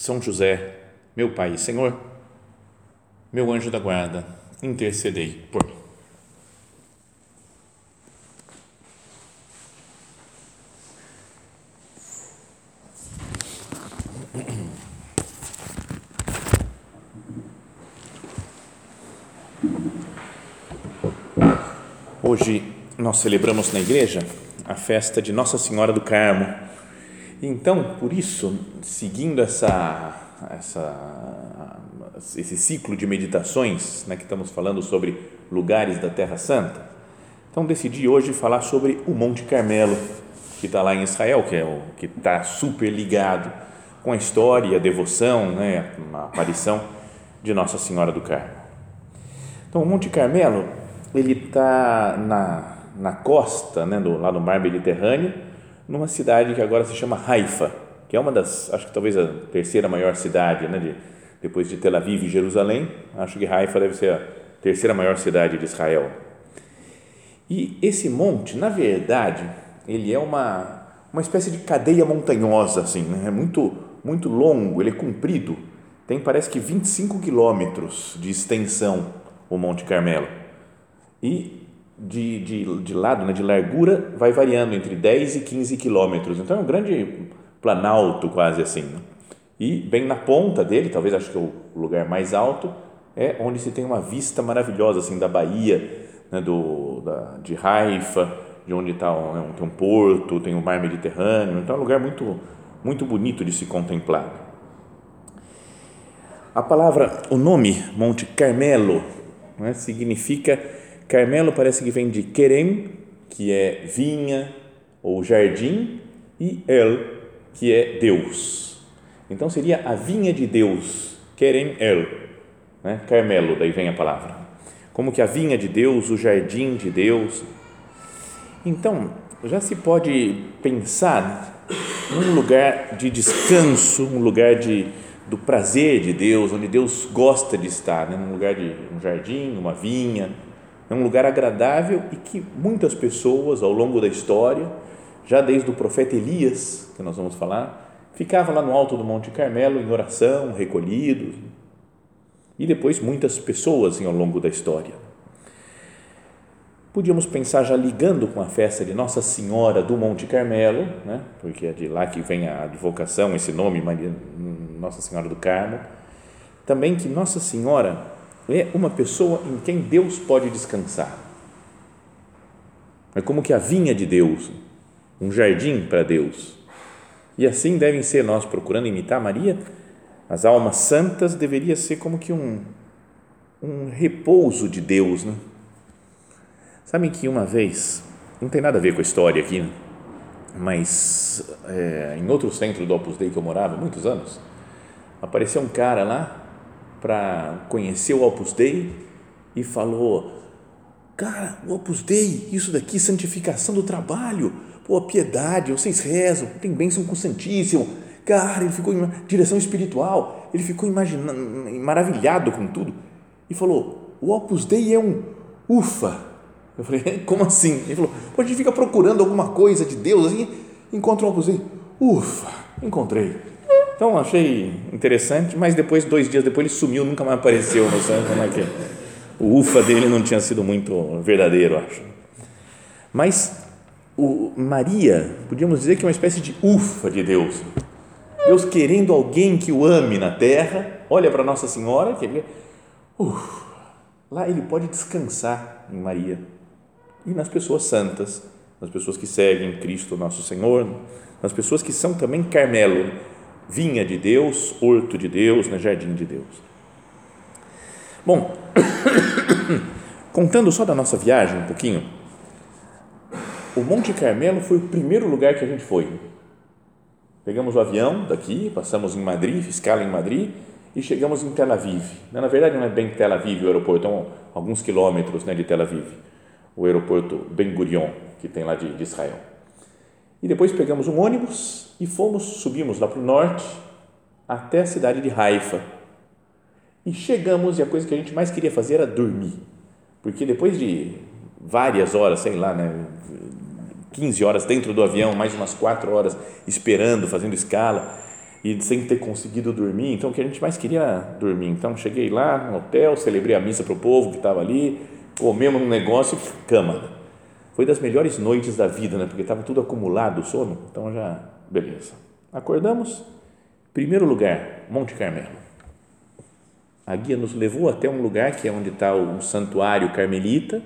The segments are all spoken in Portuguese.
São José, meu Pai e Senhor, meu anjo da guarda, intercedei por mim. Hoje nós celebramos na igreja a festa de Nossa Senhora do Carmo. Então, por isso, seguindo essa, essa, esse ciclo de meditações né, que estamos falando sobre lugares da Terra Santa, então decidi hoje falar sobre o Monte Carmelo, que está lá em Israel, que é o que está super ligado com a história a devoção, né, a aparição de Nossa Senhora do Carmo. Então, o Monte Carmelo ele está na, na costa, né, do, lá no mar Mediterrâneo, numa cidade que agora se chama Haifa, que é uma das, acho que talvez a terceira maior cidade, né, de, depois de Tel Aviv e Jerusalém, acho que Haifa deve ser a terceira maior cidade de Israel. E esse monte, na verdade, ele é uma, uma espécie de cadeia montanhosa, assim, né, é muito, muito longo, ele é comprido, tem parece que 25 quilômetros de extensão o Monte Carmelo e de, de, de lado, né, de largura, vai variando entre 10 e 15 quilômetros. Então é um grande planalto, quase assim. Né? E bem na ponta dele, talvez acho que é o lugar mais alto, é onde se tem uma vista maravilhosa assim da Bahia, né, do, da, de Haifa, de onde está um, tem um porto, tem o mar Mediterrâneo. Então é um lugar muito, muito bonito de se contemplar. A palavra, o nome Monte Carmelo, né, significa Carmelo parece que vem de Kerem, que é vinha ou jardim, e El, que é Deus. Então seria a vinha de Deus, Kerem El, né? Carmelo, daí vem a palavra. Como que a vinha de Deus, o jardim de Deus. Então, já se pode pensar num lugar de descanso, um lugar de, do prazer de Deus, onde Deus gosta de estar, né? num lugar de um jardim, uma vinha, é um lugar agradável e que muitas pessoas ao longo da história, já desde o profeta Elias, que nós vamos falar, ficavam lá no alto do Monte Carmelo em oração, recolhidos. E depois muitas pessoas ao longo da história. Podíamos pensar já ligando com a festa de Nossa Senhora do Monte Carmelo, né? porque é de lá que vem a advocação, esse nome, Maria, Nossa Senhora do Carmo, também que Nossa Senhora é uma pessoa em quem Deus pode descansar. É como que a vinha de Deus, um jardim para Deus. E assim devem ser nós procurando imitar Maria, as almas santas deveria ser como que um, um repouso de Deus, né? Sabem que uma vez, não tem nada a ver com a história aqui, né? mas é, em outro centro do Opus Dei que eu morava, muitos anos, apareceu um cara lá para conhecer o Opus Dei e falou: Cara, o Opus Dei, isso daqui, santificação do trabalho, pô, a piedade, vocês rezam, tem bênção com o Santíssimo. Cara, ele ficou em direção espiritual, ele ficou imaginando, maravilhado com tudo e falou: O Opus Dei é um ufa. Eu falei: Como assim? Ele falou: Pô, a gente fica procurando alguma coisa de Deus assim, encontra o Opus Dei. Ufa, encontrei então achei interessante, mas depois, dois dias depois, ele sumiu, nunca mais apareceu. Não sei como é que o ufa dele não tinha sido muito verdadeiro, acho. Mas o Maria, podíamos dizer que é uma espécie de ufa de Deus. Deus querendo alguém que o ame na terra, olha para Nossa Senhora, que ele, uf, lá ele pode descansar em Maria e nas pessoas santas, nas pessoas que seguem Cristo nosso Senhor, nas pessoas que são também Carmelo, vinha de Deus, horto de Deus, né, jardim de Deus. Bom, contando só da nossa viagem um pouquinho, o Monte Carmelo foi o primeiro lugar que a gente foi. Pegamos o avião daqui, passamos em Madrid, escala em Madrid e chegamos em Tel Aviv. Na verdade, não é bem Tel Aviv o aeroporto, é alguns quilômetros né, de Tel Aviv, o aeroporto Ben Gurion, que tem lá de, de Israel. E depois pegamos um ônibus e fomos, subimos lá para o norte até a cidade de Haifa. E chegamos e a coisa que a gente mais queria fazer era dormir, porque depois de várias horas, sei lá, né, 15 horas dentro do avião, mais umas 4 horas esperando, fazendo escala e sem ter conseguido dormir. Então, o que a gente mais queria dormir. Então, cheguei lá no hotel, celebrei a missa para o povo que estava ali, comemos um negócio, cama. Foi das melhores noites da vida, né? Porque estava tudo acumulado o sono. Então, já, beleza. Acordamos, primeiro lugar, Monte Carmelo. A guia nos levou até um lugar que é onde está o santuário carmelita,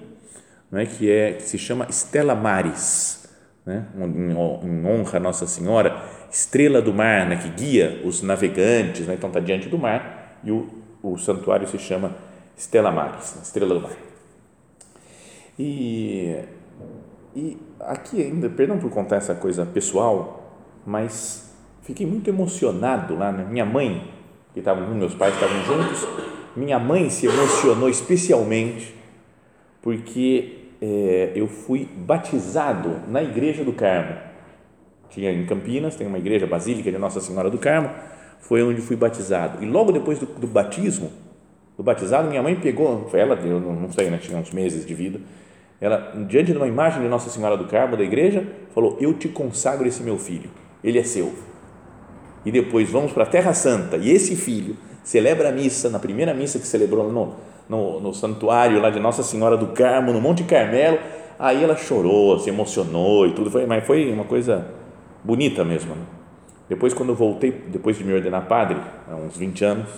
né? que, é, que se chama Stella Maris, né? em, honra a Nossa Senhora, estrela do mar, né? que guia os navegantes, né? então está diante do mar, e o, o santuário se chama Stella Maris, estrela do mar. E, e aqui ainda, perdão por contar essa coisa pessoal, mas fiquei muito emocionado lá, né? minha mãe, que estavam, meus pais estavam juntos, minha mãe se emocionou especialmente porque é, eu fui batizado na Igreja do Carmo. Tinha em Campinas, tem uma igreja basílica de Nossa Senhora do Carmo, foi onde fui batizado. E logo depois do, do batismo, do batizado, minha mãe pegou, foi ela, eu não sei, né, tinha uns meses de vida, ela, diante de uma imagem de Nossa Senhora do Carmo, da igreja, falou: Eu te consagro esse meu filho, ele é seu. E depois vamos para a Terra Santa, e esse filho celebra a missa, na primeira missa que celebrou no, no, no santuário lá de Nossa Senhora do Carmo, no Monte Carmelo, aí ela chorou, se emocionou e tudo, foi, mas foi uma coisa bonita mesmo. Né? Depois, quando eu voltei, depois de me ordenar padre, há uns 20 anos,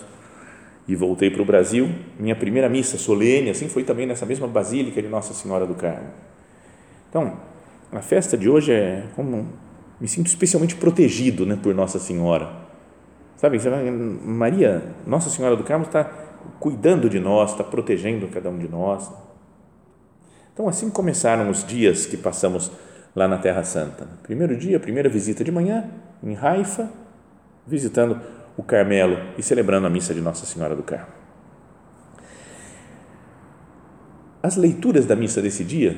e voltei para o Brasil, minha primeira missa solene, assim, foi também nessa mesma basílica de Nossa Senhora do Carmo. Então, a festa de hoje é como me sinto especialmente protegido, né, por Nossa Senhora. Sabe, Maria, Nossa Senhora do Carmo está cuidando de nós, está protegendo cada um de nós. Então, assim começaram os dias que passamos lá na Terra Santa. Primeiro dia, primeira visita de manhã, em Haifa, visitando o Carmelo e celebrando a missa de Nossa Senhora do Carmo. As leituras da missa desse dia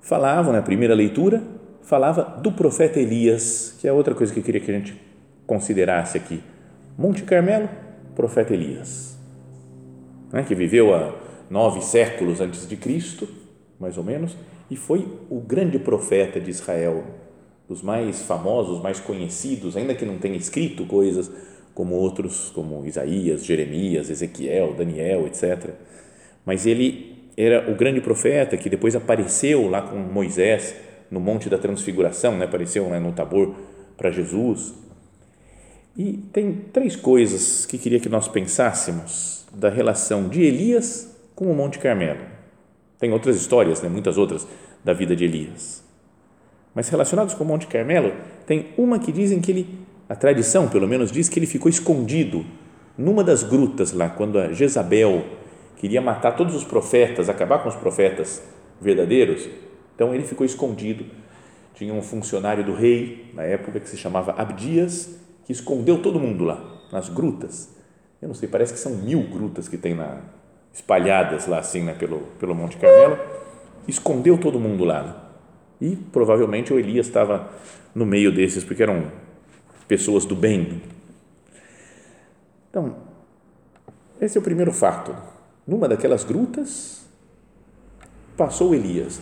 falavam, na primeira leitura, falava do profeta Elias, que é outra coisa que eu queria que a gente considerasse aqui. Monte Carmelo, profeta Elias né, que viveu há nove séculos antes de Cristo, mais ou menos, e foi o grande profeta de Israel, dos mais famosos, mais conhecidos, ainda que não tenha escrito coisas como outros, como Isaías, Jeremias, Ezequiel, Daniel, etc. Mas ele era o grande profeta que depois apareceu lá com Moisés no Monte da Transfiguração, né? apareceu né, no Tabor para Jesus. E tem três coisas que queria que nós pensássemos da relação de Elias com o Monte Carmelo. Tem outras histórias, né, muitas outras da vida de Elias. Mas relacionados com o Monte Carmelo, tem uma que dizem que ele, a tradição pelo menos diz que ele ficou escondido numa das grutas lá, quando a Jezabel queria matar todos os profetas, acabar com os profetas verdadeiros. Então ele ficou escondido. Tinha um funcionário do rei na época que se chamava Abdias, que escondeu todo mundo lá, nas grutas eu não sei, parece que são mil grutas que tem na, espalhadas lá assim, né, pelo, pelo Monte Carmelo, escondeu todo mundo lá. Né? E provavelmente o Elias estava no meio desses, porque eram pessoas do bem. Então, esse é o primeiro fato. Numa daquelas grutas, passou Elias.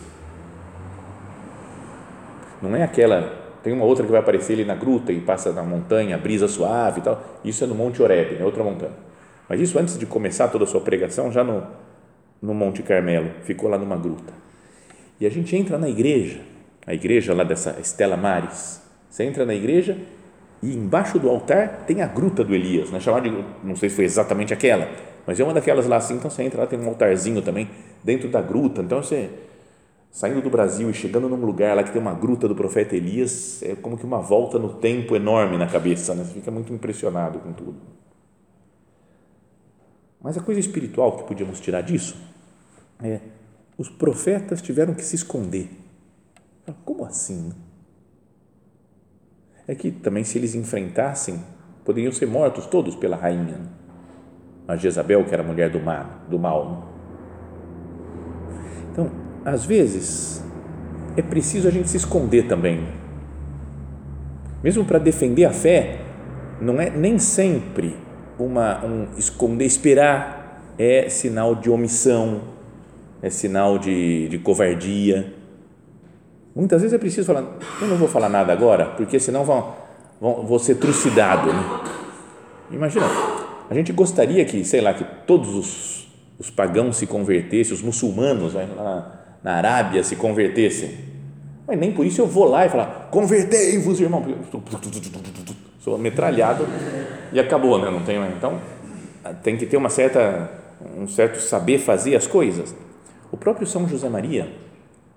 Não é aquela tem uma outra que vai aparecer ali na gruta e passa na montanha, brisa suave e tal. Isso é no Monte Oreb, é outra montanha. Mas isso antes de começar toda a sua pregação, já no, no Monte Carmelo, ficou lá numa gruta. E a gente entra na igreja, a igreja lá dessa Estela Maris. Você entra na igreja e embaixo do altar tem a gruta do Elias, né? chamada de, não sei se foi exatamente aquela, mas é uma daquelas lá assim, então você entra lá, tem um altarzinho também dentro da gruta, então você saindo do Brasil e chegando num lugar lá que tem uma gruta do profeta Elias, é como que uma volta no tempo enorme na cabeça, né? Você fica muito impressionado com tudo. Mas a coisa espiritual que podíamos tirar disso é os profetas tiveram que se esconder. Como assim? É que também se eles enfrentassem, poderiam ser mortos todos pela rainha. A Jezabel, que era mulher do mal, do mal. Então, às vezes, é preciso a gente se esconder também. Mesmo para defender a fé, não é nem sempre uma um esconder, esperar é sinal de omissão, é sinal de, de covardia. Muitas vezes é preciso falar, eu não vou falar nada agora, porque senão vão, vão, vou ser trucidado. Né? Imagina, a gente gostaria que, sei lá, que todos os, os pagãos se convertessem, os muçulmanos lá na, na Arábia se convertessem. Mas nem por isso eu vou lá e falar, convertei-vos, irmão. Sou metralhado e acabou, né? Não tem, então tem que ter uma certa, um certo saber fazer as coisas. O próprio São José Maria,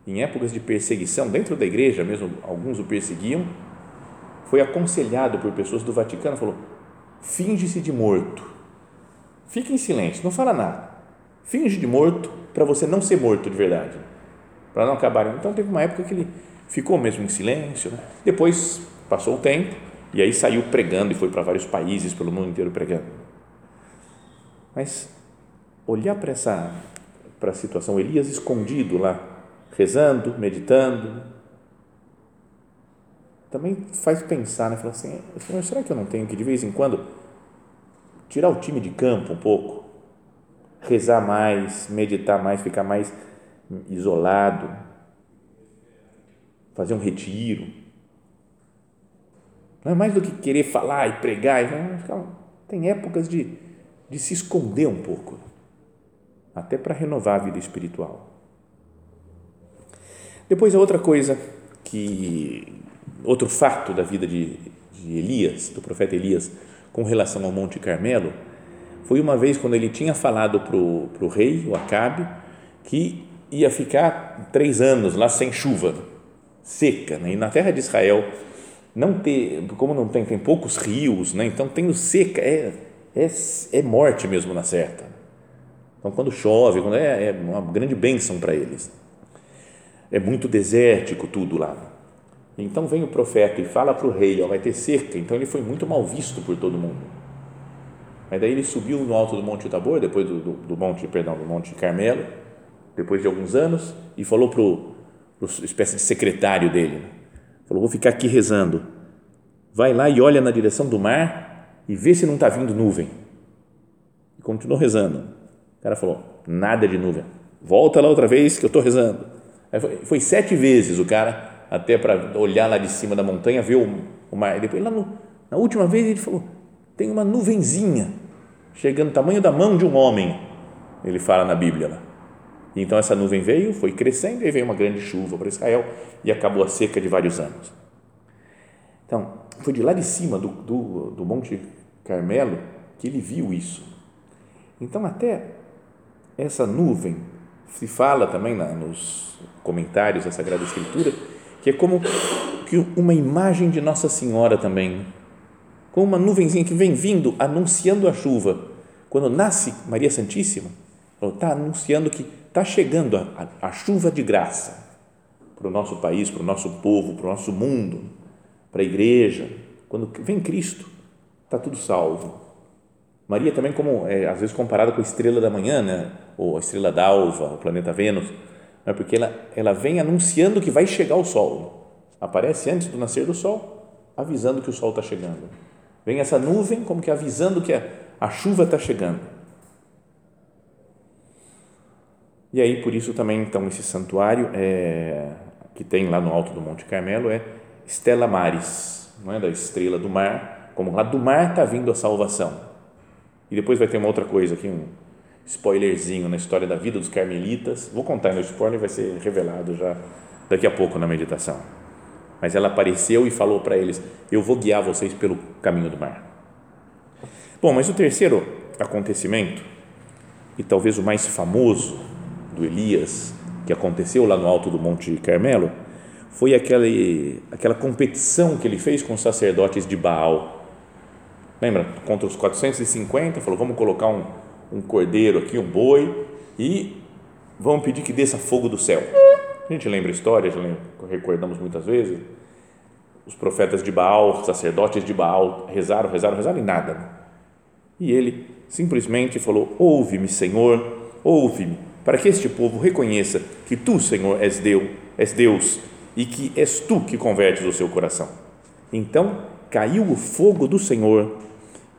em épocas de perseguição dentro da igreja, mesmo alguns o perseguiam, foi aconselhado por pessoas do Vaticano, falou: finge-se de morto, fique em silêncio, não fala nada, finge de morto para você não ser morto de verdade para não acabarem. Então teve uma época que ele ficou mesmo em silêncio. Né? Depois passou o tempo e aí saiu pregando e foi para vários países pelo mundo inteiro pregando. Mas olhar para essa para a situação, Elias escondido lá, rezando, meditando, também faz pensar, né? Falar assim, Senhor, será que eu não tenho que de vez em quando tirar o time de campo um pouco, rezar mais, meditar mais, ficar mais isolado, fazer um retiro. Não é mais do que querer falar e pregar. Tem épocas de, de se esconder um pouco, até para renovar a vida espiritual. Depois, a outra coisa que, outro fato da vida de, de Elias, do profeta Elias, com relação ao Monte Carmelo, foi uma vez quando ele tinha falado para o rei, o Acabe, que ia ficar três anos lá sem chuva, seca, né? e na terra de Israel não ter, como não tem, tem poucos rios, né? então tem o seca, é, é, é morte mesmo na certa. Então quando chove, quando é, é uma grande bênção para eles. É muito desértico tudo lá. Então vem o profeta e fala para o rei, ó, vai ter seca. Então ele foi muito mal visto por todo mundo. Mas daí ele subiu no alto do Monte Tabor, depois do, do, do monte, perdão, do Monte Carmelo, depois de alguns anos, e falou para o espécie de secretário dele, falou, vou ficar aqui rezando, vai lá e olha na direção do mar e vê se não está vindo nuvem. E continuou rezando. O cara falou, nada de nuvem, volta lá outra vez que eu estou rezando. Foi, foi, sete vezes o cara, até para olhar lá de cima da montanha, ver o, o mar. E depois, lá no, na última vez, ele falou, tem uma nuvenzinha, chegando tamanho da mão de um homem, ele fala na Bíblia lá então essa nuvem veio, foi crescendo e veio uma grande chuva para Israel e acabou a seca de vários anos. Então, foi de lá de cima do, do, do Monte Carmelo que ele viu isso. Então, até essa nuvem, se fala também na, nos comentários da Sagrada Escritura, que é como que uma imagem de Nossa Senhora também, como uma nuvenzinha que vem vindo anunciando a chuva. Quando nasce Maria Santíssima, está anunciando que está chegando a, a, a, chuva de graça para o nosso país, para o nosso povo, para o nosso mundo, para a igreja. Quando vem Cristo, está tudo salvo. Maria também como é, às vezes comparada com a estrela da manhã, né? ou a estrela d'alva, o planeta Vênus, é porque ela, ela vem anunciando que vai chegar o sol. Aparece antes do nascer do sol, avisando que o sol está chegando. Vem essa nuvem como que avisando que a, a chuva está chegando. E aí, por isso também, então, esse santuário é, que tem lá no alto do Monte Carmelo é Stella Maris, não é da estrela do mar, como lá do mar está vindo a salvação. E depois vai ter uma outra coisa aqui, um spoilerzinho na história da vida dos carmelitas. Vou contar no spoiler, vai ser revelado já daqui a pouco na meditação. Mas ela apareceu e falou para eles: Eu vou guiar vocês pelo caminho do mar. Bom, mas o terceiro acontecimento, e talvez o mais famoso do Elias, que aconteceu lá no alto do Monte Carmelo, foi aquele, aquela competição que ele fez com os sacerdotes de Baal. Lembra? Contra os 450, falou: vamos colocar um, um cordeiro aqui, um boi, e vamos pedir que desça fogo do céu. A gente lembra a história, já lembra, recordamos muitas vezes. os profetas de Baal, sacerdotes de Baal, rezaram, rezaram, rezaram e nada. E ele simplesmente falou: Ouve-me, Senhor, ouve-me, para que este povo reconheça que tu, Senhor, és Deus, és Deus e que és tu que convertes o seu coração. Então caiu o fogo do Senhor,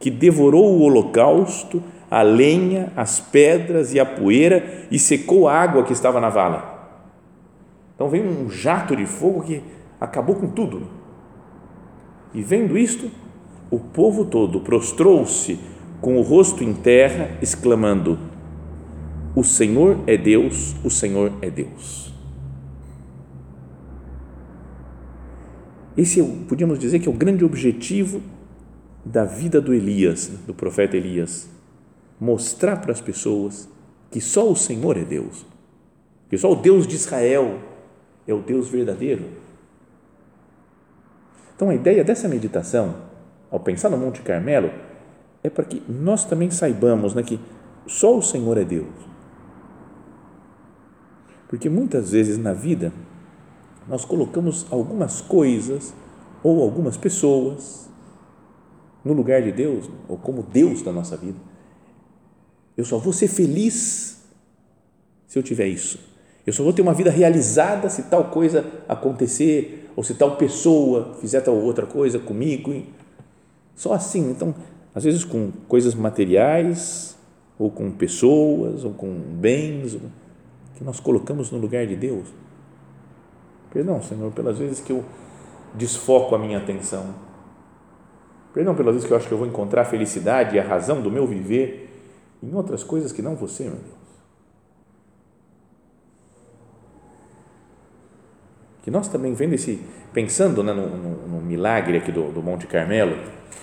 que devorou o holocausto, a lenha, as pedras e a poeira e secou a água que estava na vala. Então veio um jato de fogo que acabou com tudo. E vendo isto, o povo todo prostrou-se com o rosto em terra, exclamando: O Senhor é Deus, o Senhor é Deus. Esse é, podíamos dizer que é o grande objetivo da vida do Elias, do profeta Elias, mostrar para as pessoas que só o Senhor é Deus, que só o Deus de Israel é o Deus verdadeiro. Então a ideia dessa meditação, ao pensar no Monte Carmelo, é para que nós também saibamos né, que só o Senhor é Deus. Porque muitas vezes na vida nós colocamos algumas coisas ou algumas pessoas no lugar de Deus, ou como Deus da nossa vida. Eu só vou ser feliz se eu tiver isso. Eu só vou ter uma vida realizada se tal coisa acontecer, ou se tal pessoa fizer tal outra coisa comigo. Só assim. Então, às vezes com coisas materiais, ou com pessoas, ou com bens, que nós colocamos no lugar de Deus. Perdão, Senhor, pelas vezes que eu desfoco a minha atenção. Perdão pelas vezes que eu acho que eu vou encontrar a felicidade e a razão do meu viver em outras coisas que não você, meu Deus. Que nós também vendo esse, pensando né, no, no, no, milagre aqui do, do Monte Carmelo,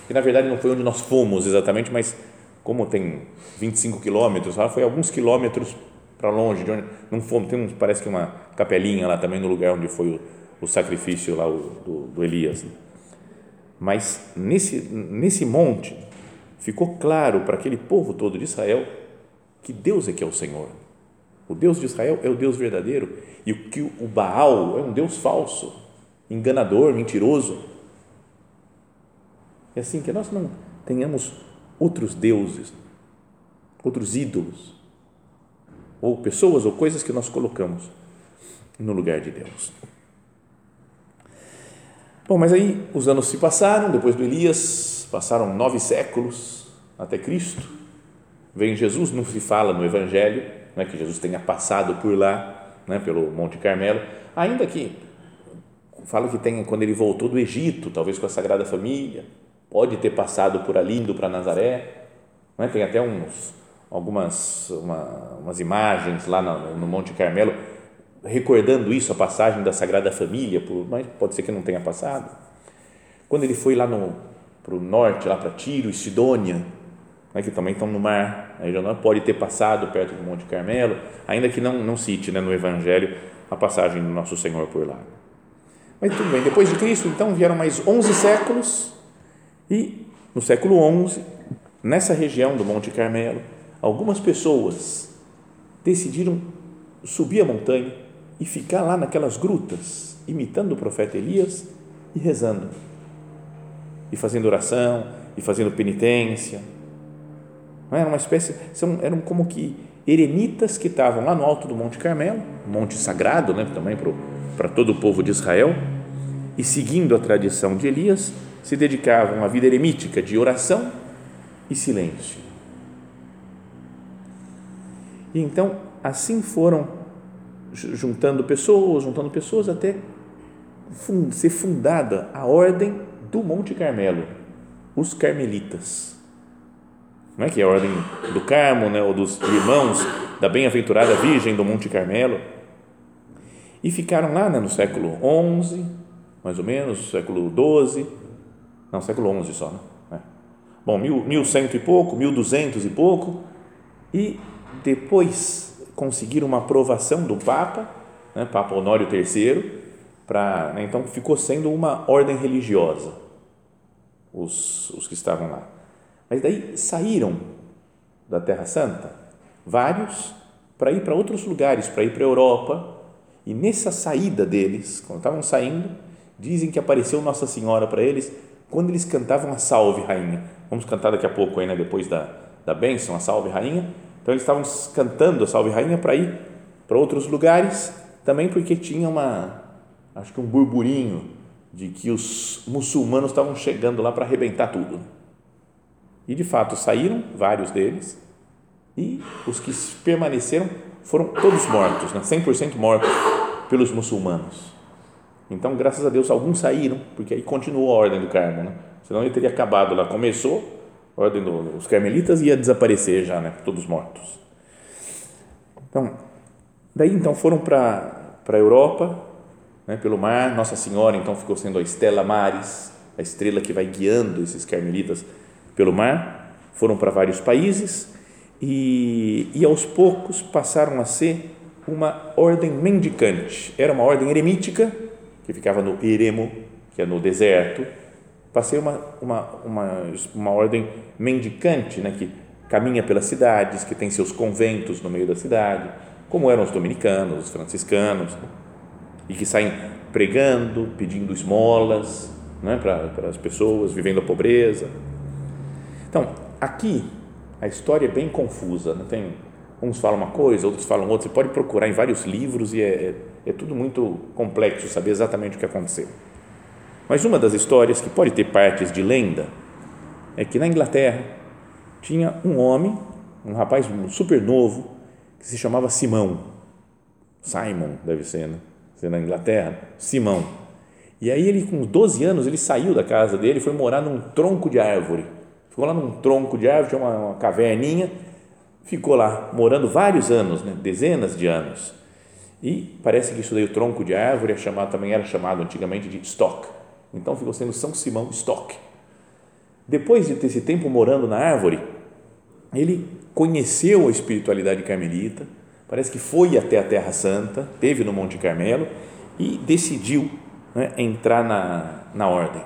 que na verdade não foi onde nós fomos exatamente, mas como tem 25 quilômetros, foi alguns quilômetros para longe, de onde não fomos, tem parece que uma capelinha lá também no lugar onde foi o, o sacrifício lá o, do, do Elias. Mas nesse, nesse monte ficou claro para aquele povo todo de Israel que Deus é que é o Senhor. O Deus de Israel é o Deus verdadeiro e que o Baal é um Deus falso, enganador, mentiroso. É assim que nós não tenhamos outros deuses, outros ídolos ou pessoas ou coisas que nós colocamos no lugar de Deus. Bom, mas aí os anos se passaram, depois do Elias, passaram nove séculos até Cristo. Vem Jesus, não se fala no Evangelho, não é que Jesus tenha passado por lá, né, pelo Monte Carmelo, ainda que fala que tem quando ele voltou do Egito, talvez com a Sagrada Família, pode ter passado por ali indo para Nazaré, não é? tem até uns algumas uma, umas imagens lá no, no, Monte Carmelo recordando isso, a passagem da Sagrada Família, por, mas pode ser que não tenha passado. Quando ele foi lá para o norte, lá para Tiro e Sidônia, né, que também estão no mar, aí já não pode ter passado perto do Monte Carmelo, ainda que não, não cite né, no Evangelho a passagem do Nosso Senhor por lá. Mas tudo bem, depois de Cristo, então, vieram mais 11 séculos e no século 11, nessa região do Monte Carmelo, algumas pessoas decidiram subir a montanha e ficar lá naquelas grutas, imitando o profeta Elias e rezando, e fazendo oração, e fazendo penitência. Não era uma espécie, são, eram como que eremitas que estavam lá no alto do Monte Carmelo, monte sagrado né, também para todo o povo de Israel, e seguindo a tradição de Elias, se dedicavam à vida eremítica de oração e silêncio. E então, assim foram juntando pessoas, juntando pessoas até ser fundada a ordem do Monte Carmelo, os carmelitas. Não é que é a ordem do Carmo, né, ou dos irmãos da bem-aventurada Virgem do Monte Carmelo. E ficaram lá né, no século XI, mais ou menos, século XII, não, século XI só, né? É. Bom, mil, mil cento e pouco, mil duzentos e pouco, e depois conseguiram uma aprovação do Papa, né, Papa Honório III, para, né, então ficou sendo uma ordem religiosa, os, os que estavam lá. Mas daí saíram da Terra Santa, vários, para ir para outros lugares, para ir para a Europa, e nessa saída deles, quando estavam saindo, Dizem que apareceu Nossa Senhora para eles quando eles cantavam a Salve Rainha. Vamos cantar daqui a pouco, aí, né, depois da, da bênção, a Salve Rainha. Então eles estavam cantando a Salve Rainha para ir para outros lugares, também porque tinha uma, acho que um burburinho de que os muçulmanos estavam chegando lá para arrebentar tudo. E de fato saíram vários deles e os que permaneceram foram todos mortos, né? 100% mortos pelos muçulmanos. Então, graças a Deus, alguns saíram, porque aí continuou a ordem do Carmo, né? senão ele teria acabado lá. Começou, ordem dos carmelitas ia desaparecer já, né? todos mortos. Então, daí então foram para a Europa, né? pelo mar, Nossa Senhora então ficou sendo a Estela Maris, a estrela que vai guiando esses carmelitas pelo mar, foram para vários países e, e aos poucos passaram a ser uma ordem mendicante. Era uma ordem eremítica que ficava no eremo, que é no deserto, passei uma, uma, uma, uma ordem mendicante, né, que caminha pelas cidades, que tem seus conventos no meio da cidade, como eram os dominicanos, os franciscanos, e que saem pregando, pedindo esmolas né, para, para as pessoas, vivendo a pobreza. Então, aqui a história é bem confusa, né? tem uns falam uma coisa, outros falam outra. Você pode procurar em vários livros e é, é, é tudo muito complexo saber exatamente o que aconteceu. Mas uma das histórias que pode ter partes de lenda é que na Inglaterra tinha um homem, um rapaz super novo, que se chamava Simão. Simon, deve ser, né? Ser na Inglaterra, Simão. E aí ele, com 12 anos, ele saiu da casa dele foi morar num tronco de árvore. Ficou lá num tronco de árvore, tinha uma, uma caverninha, ficou lá morando vários anos, né? dezenas de anos. E parece que isso daí, o tronco de árvore, é chamado, também era chamado antigamente de Stock. Então ficou sendo São Simão Stock. Depois de ter esse tempo morando na árvore, ele conheceu a espiritualidade carmelita, parece que foi até a Terra Santa, teve no Monte Carmelo e decidiu né, entrar na, na ordem.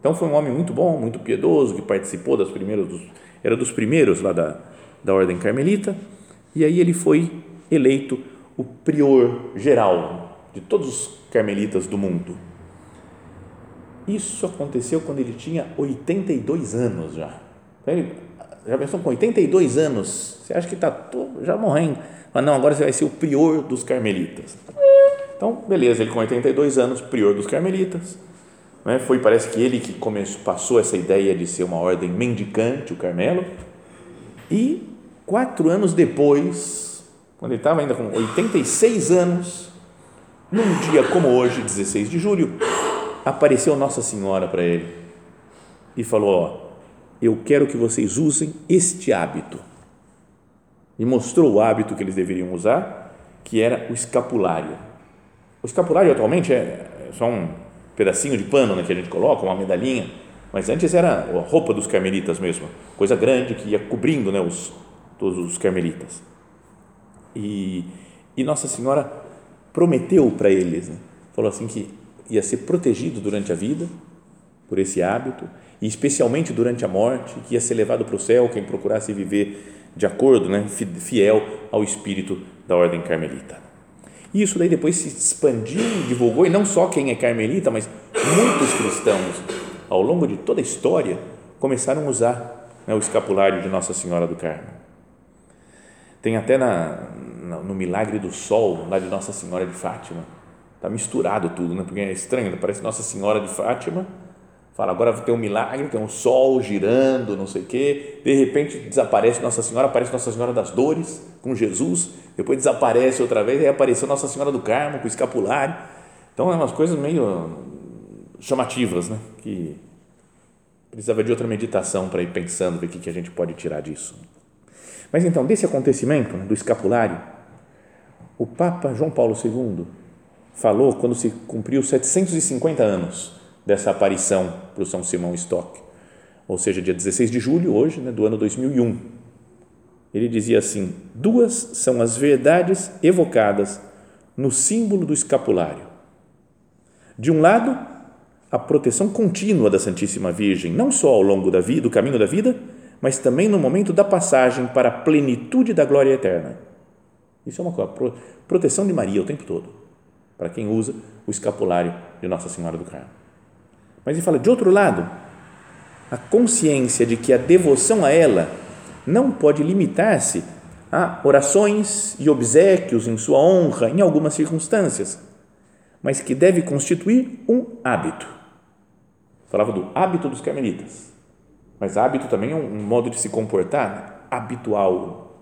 Então foi um homem muito bom, muito piedoso, que participou das primeiras, dos, era dos primeiros lá da, da ordem carmelita, e aí ele foi eleito o prior geral de todos os carmelitas do mundo. Isso aconteceu quando ele tinha 82 anos já. Então, ele, já pensou com 82 anos, você acha que está já morrendo, mas não, agora você vai ser o prior dos carmelitas. Então, beleza, ele com 82 anos, prior dos carmelitas, né? foi, parece que ele que começou, passou essa ideia de ser uma ordem mendicante, o Carmelo, e Quatro anos depois, quando ele estava ainda com 86 anos, num dia como hoje, 16 de julho, apareceu Nossa Senhora para ele e falou: Ó, eu quero que vocês usem este hábito. E mostrou o hábito que eles deveriam usar, que era o escapulário. O escapulário atualmente é só um pedacinho de pano né, que a gente coloca, uma medalhinha, mas antes era a roupa dos carmelitas mesmo, coisa grande que ia cobrindo né, os, todos os carmelitas. E, e Nossa Senhora prometeu para eles, né? falou assim que ia ser protegido durante a vida por esse hábito e especialmente durante a morte, que ia ser levado para o céu quem procurasse viver de acordo, né, fiel ao espírito da ordem carmelita. E isso daí depois se expandiu, divulgou, e não só quem é carmelita, mas muitos cristãos, ao longo de toda a história, começaram a usar né, o escapulário de Nossa Senhora do Carmo. Tem até na, no Milagre do Sol, lá de Nossa Senhora de Fátima. Está misturado tudo, né? porque é estranho, parece Nossa Senhora de Fátima, fala agora tem um milagre, tem um sol girando, não sei o quê, de repente desaparece Nossa Senhora, aparece Nossa Senhora das Dores com Jesus, depois desaparece outra vez, aí apareceu Nossa Senhora do Carmo com o escapulário. Então é umas coisas meio chamativas, né? Que precisava de outra meditação para ir pensando, ver o que a gente pode tirar disso. Mas então, desse acontecimento do escapulário, o Papa João Paulo II falou quando se cumpriu 750 anos dessa aparição para o São Simão Stock, ou seja, dia 16 de julho, hoje, né, do ano 2001. Ele dizia assim: duas são as verdades evocadas no símbolo do escapulário. De um lado, a proteção contínua da Santíssima Virgem, não só ao longo da vida, do caminho da vida, mas também no momento da passagem para a plenitude da glória eterna. Isso é uma coisa, proteção de Maria o tempo todo. Para quem usa o escapulário de Nossa Senhora do Carmo. Mas ele fala, de outro lado, a consciência de que a devoção a ela não pode limitar-se a orações e obsequios em sua honra em algumas circunstâncias, mas que deve constituir um hábito. Falava do hábito dos carmelitas, mas hábito também é um modo de se comportar habitual.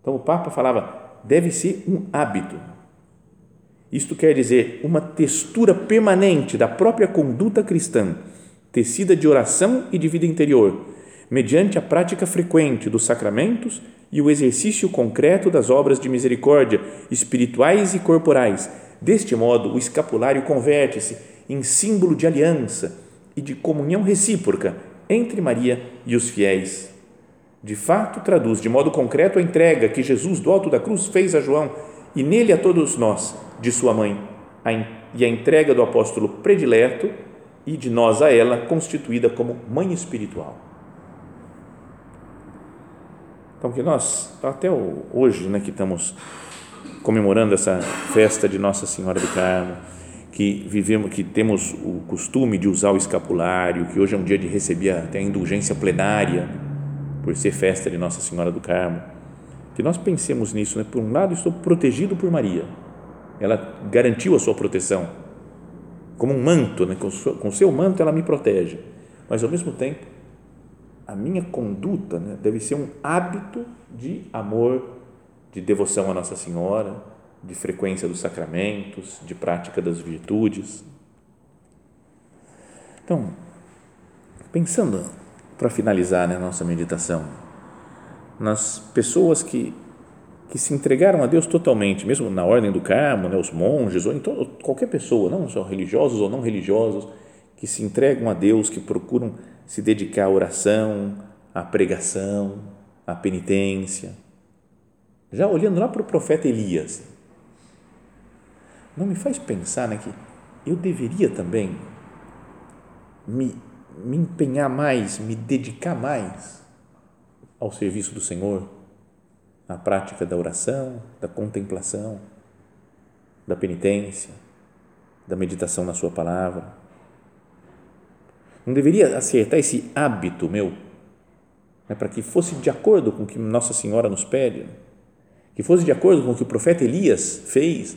Então o Papa falava, deve ser um hábito. Isto quer dizer uma textura permanente da própria conduta cristã, tecida de oração e de vida interior, mediante a prática frequente dos sacramentos e o exercício concreto das obras de misericórdia, espirituais e corporais. Deste modo, o escapulário converte-se em símbolo de aliança e de comunhão recíproca entre Maria e os fiéis. De fato, traduz de modo concreto a entrega que Jesus do alto da cruz fez a João e nele a todos nós, de sua mãe, e a entrega do apóstolo predileto e de nós a ela, constituída como mãe espiritual. Então, que nós, até hoje, né, que estamos comemorando essa festa de Nossa Senhora do Carmo, que vivemos, que temos o costume de usar o escapulário, que hoje é um dia de receber até a indulgência plenária, por ser festa de Nossa Senhora do Carmo, que nós pensemos nisso, né? Por um lado, estou protegido por Maria, ela garantiu a sua proteção, como um manto, né? com o seu manto ela me protege, mas ao mesmo tempo a minha conduta né, deve ser um hábito de amor, de devoção a Nossa Senhora, de frequência dos sacramentos, de prática das virtudes. Então, pensando para finalizar né, nossa meditação, nas pessoas que, que se entregaram a Deus totalmente, mesmo na ordem do Carmo, né, os monges, ou então qualquer pessoa, não só religiosos ou não religiosos, que se entregam a Deus, que procuram se dedicar à oração, à pregação, à penitência. Já olhando lá para o profeta Elias, não me faz pensar né, que eu deveria também me, me empenhar mais, me dedicar mais ao serviço do Senhor, na prática da oração, da contemplação, da penitência, da meditação na Sua palavra. Não deveria acertar esse hábito meu, né, para que fosse de acordo com o que Nossa Senhora nos pede, que fosse de acordo com o que o profeta Elias fez,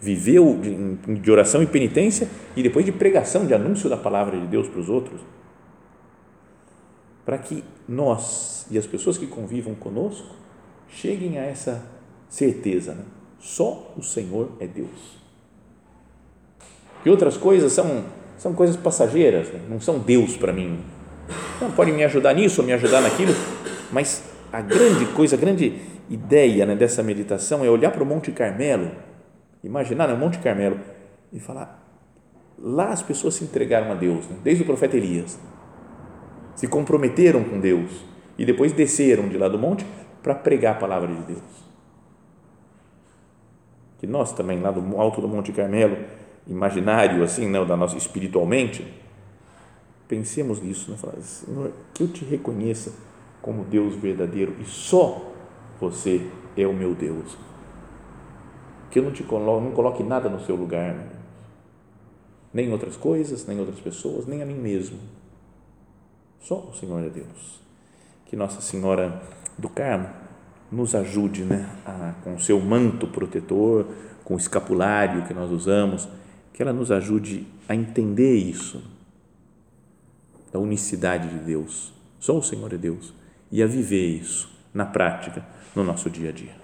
viveu de oração e penitência e depois de pregação, de anúncio da palavra de Deus para os outros, para que nós e as pessoas que convivam conosco cheguem a essa certeza, né? só o Senhor é Deus. Que outras coisas são são coisas passageiras, né? não são Deus para mim. Não pode me ajudar nisso ou me ajudar naquilo, mas a grande coisa, a grande ideia né, dessa meditação é olhar para o Monte Carmelo, imaginar né, o Monte Carmelo e falar: lá as pessoas se entregaram a Deus, né? desde o profeta Elias, se comprometeram com Deus e depois desceram de lá do monte para pregar a palavra de Deus. Que nós também, lá do alto do Monte Carmelo, imaginário assim, não, da nossa espiritualmente, pensemos nisso, né? Senhor, que eu te reconheça como Deus verdadeiro e só você é o meu Deus. Que eu não te coloque, não coloque nada no seu lugar, né? nem outras coisas, nem outras pessoas, nem a mim mesmo. Só o Senhor é Deus. Que Nossa Senhora do Carmo nos ajude, né, a, com o seu manto protetor, com o escapulário que nós usamos, que ela nos ajude a entender isso, da unicidade de Deus, só o Senhor é Deus, e a viver isso na prática, no nosso dia a dia.